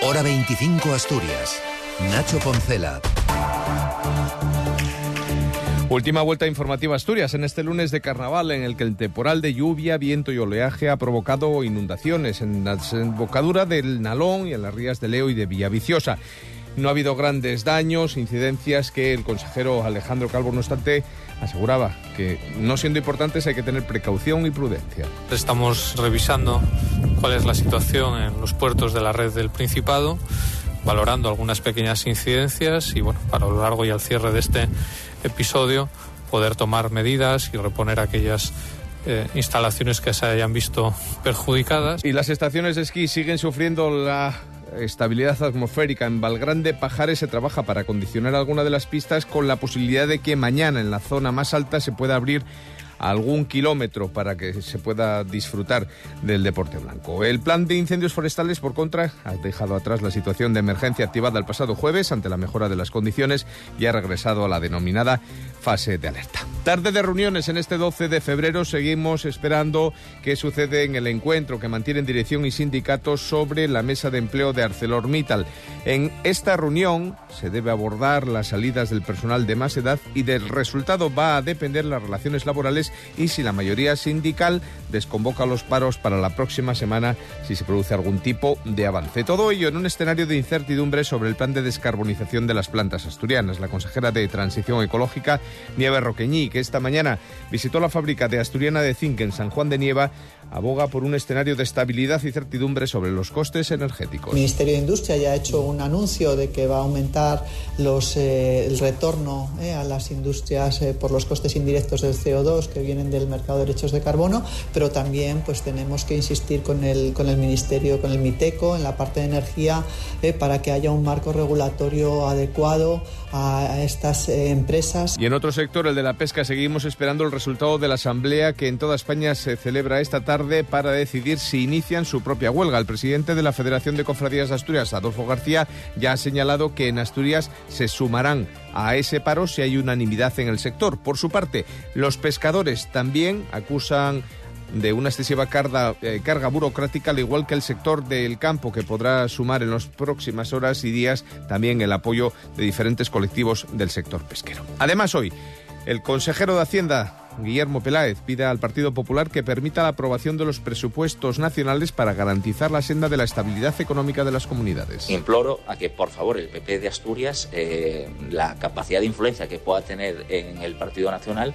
Hora 25 Asturias. Nacho Poncela. Última vuelta informativa Asturias en este lunes de carnaval en el que el temporal de lluvia, viento y oleaje ha provocado inundaciones en la desembocadura del Nalón y en las rías de Leo y de Villaviciosa. No ha habido grandes daños, incidencias que el consejero Alejandro Calvo, no obstante, aseguraba que no siendo importantes hay que tener precaución y prudencia. Estamos revisando cuál es la situación en los puertos de la red del Principado, valorando algunas pequeñas incidencias y bueno, para lo largo y al cierre de este episodio poder tomar medidas y reponer aquellas eh, instalaciones que se hayan visto perjudicadas. Y las estaciones de esquí siguen sufriendo la estabilidad atmosférica. En Valgrande Pajares se trabaja para condicionar alguna de las pistas con la posibilidad de que mañana en la zona más alta se pueda abrir algún kilómetro para que se pueda disfrutar del deporte blanco. El plan de incendios forestales, por contra, ha dejado atrás la situación de emergencia activada el pasado jueves ante la mejora de las condiciones y ha regresado a la denominada fase de alerta. Tarde de reuniones en este 12 de febrero. Seguimos esperando qué sucede en el encuentro que mantienen dirección y sindicatos sobre la mesa de empleo de ArcelorMittal. En esta reunión se debe abordar las salidas del personal de más edad y del resultado va a depender las relaciones laborales y si la mayoría sindical desconvoca los paros para la próxima semana si se produce algún tipo de avance. Todo ello en un escenario de incertidumbre sobre el plan de descarbonización de las plantas asturianas. La consejera de Transición Ecológica, Nieve Roqueñí, que esta mañana visitó la fábrica de Asturiana de Zinc en San Juan de Nieva, aboga por un escenario de estabilidad y certidumbre sobre los costes energéticos. El Ministerio de Industria ya ha hecho un anuncio de que va a aumentar los, eh, el retorno eh, a las industrias eh, por los costes indirectos del CO2 que vienen del mercado de derechos de carbono, pero también pues tenemos que insistir con el, con el Ministerio, con el MITECO en la parte de energía para que haya un marco regulatorio adecuado a estas empresas. Y en otro sector, el de la pesca, seguimos esperando el resultado de la asamblea que en toda España se celebra esta tarde para decidir si inician su propia huelga. El presidente de la Federación de Cofradías de Asturias, Adolfo García, ya ha señalado que en Asturias se sumarán a ese paro si hay unanimidad en el sector. Por su parte, los pescadores también acusan de una excesiva carga, eh, carga, burocrática, al igual que el sector del campo, que podrá sumar en las próximas horas y días también el apoyo de diferentes colectivos del sector pesquero. Además, hoy, el consejero de Hacienda, Guillermo Peláez pide al Partido Popular que permita la aprobación de los presupuestos nacionales para garantizar la senda de la estabilidad económica de las comunidades. Imploro a que, por favor, el PP de Asturias, eh, la capacidad de influencia que pueda tener en el Partido Nacional,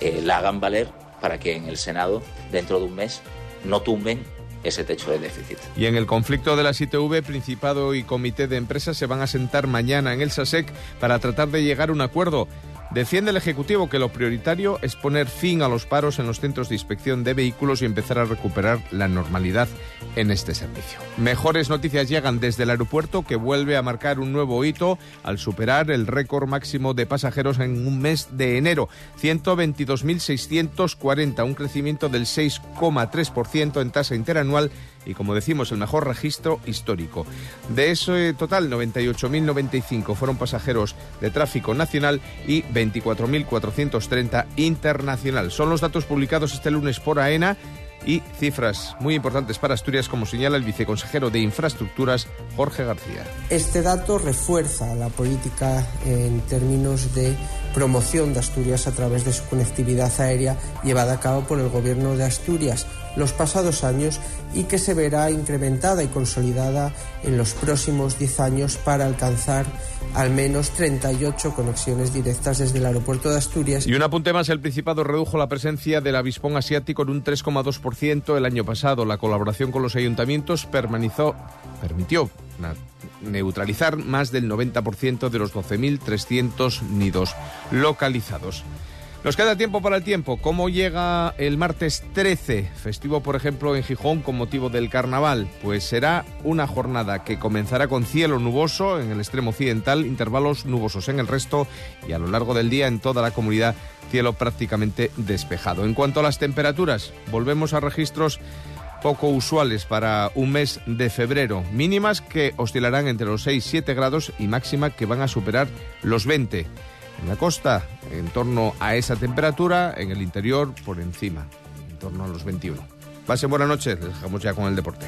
eh, la hagan valer para que en el Senado, dentro de un mes, no tumben ese techo de déficit. Y en el conflicto de la ITV, Principado y Comité de Empresas se van a sentar mañana en el SASEC para tratar de llegar a un acuerdo. Defiende el Ejecutivo que lo prioritario es poner fin a los paros en los centros de inspección de vehículos y empezar a recuperar la normalidad en este servicio. Mejores noticias llegan desde el aeropuerto que vuelve a marcar un nuevo hito al superar el récord máximo de pasajeros en un mes de enero, 122.640, un crecimiento del 6,3% en tasa interanual y como decimos el mejor registro histórico. De ese total 98.095 fueron pasajeros de tráfico nacional y 24.430 internacional. Son los datos publicados este lunes por AENA y cifras muy importantes para Asturias, como señala el viceconsejero de Infraestructuras, Jorge García. Este dato refuerza la política en términos de promoción de Asturias a través de su conectividad aérea llevada a cabo por el Gobierno de Asturias los pasados años y que se verá incrementada y consolidada en los próximos 10 años para alcanzar al menos 38 conexiones directas desde el aeropuerto de Asturias. Y un apunte más, el Principado redujo la presencia del avispón asiático en un 3,2% el año pasado. La colaboración con los ayuntamientos permanizó, permitió neutralizar más del 90% de los 12.300 nidos localizados. Nos queda tiempo para el tiempo. ¿Cómo llega el martes 13, festivo por ejemplo en Gijón con motivo del carnaval? Pues será una jornada que comenzará con cielo nuboso en el extremo occidental, intervalos nubosos en el resto y a lo largo del día en toda la comunidad cielo prácticamente despejado. En cuanto a las temperaturas, volvemos a registros poco usuales para un mes de febrero, mínimas que oscilarán entre los 6 y 7 grados y máxima que van a superar los 20. En la costa, en torno a esa temperatura, en el interior, por encima, en torno a los 21. Pasen buena noche, les dejamos ya con el deporte.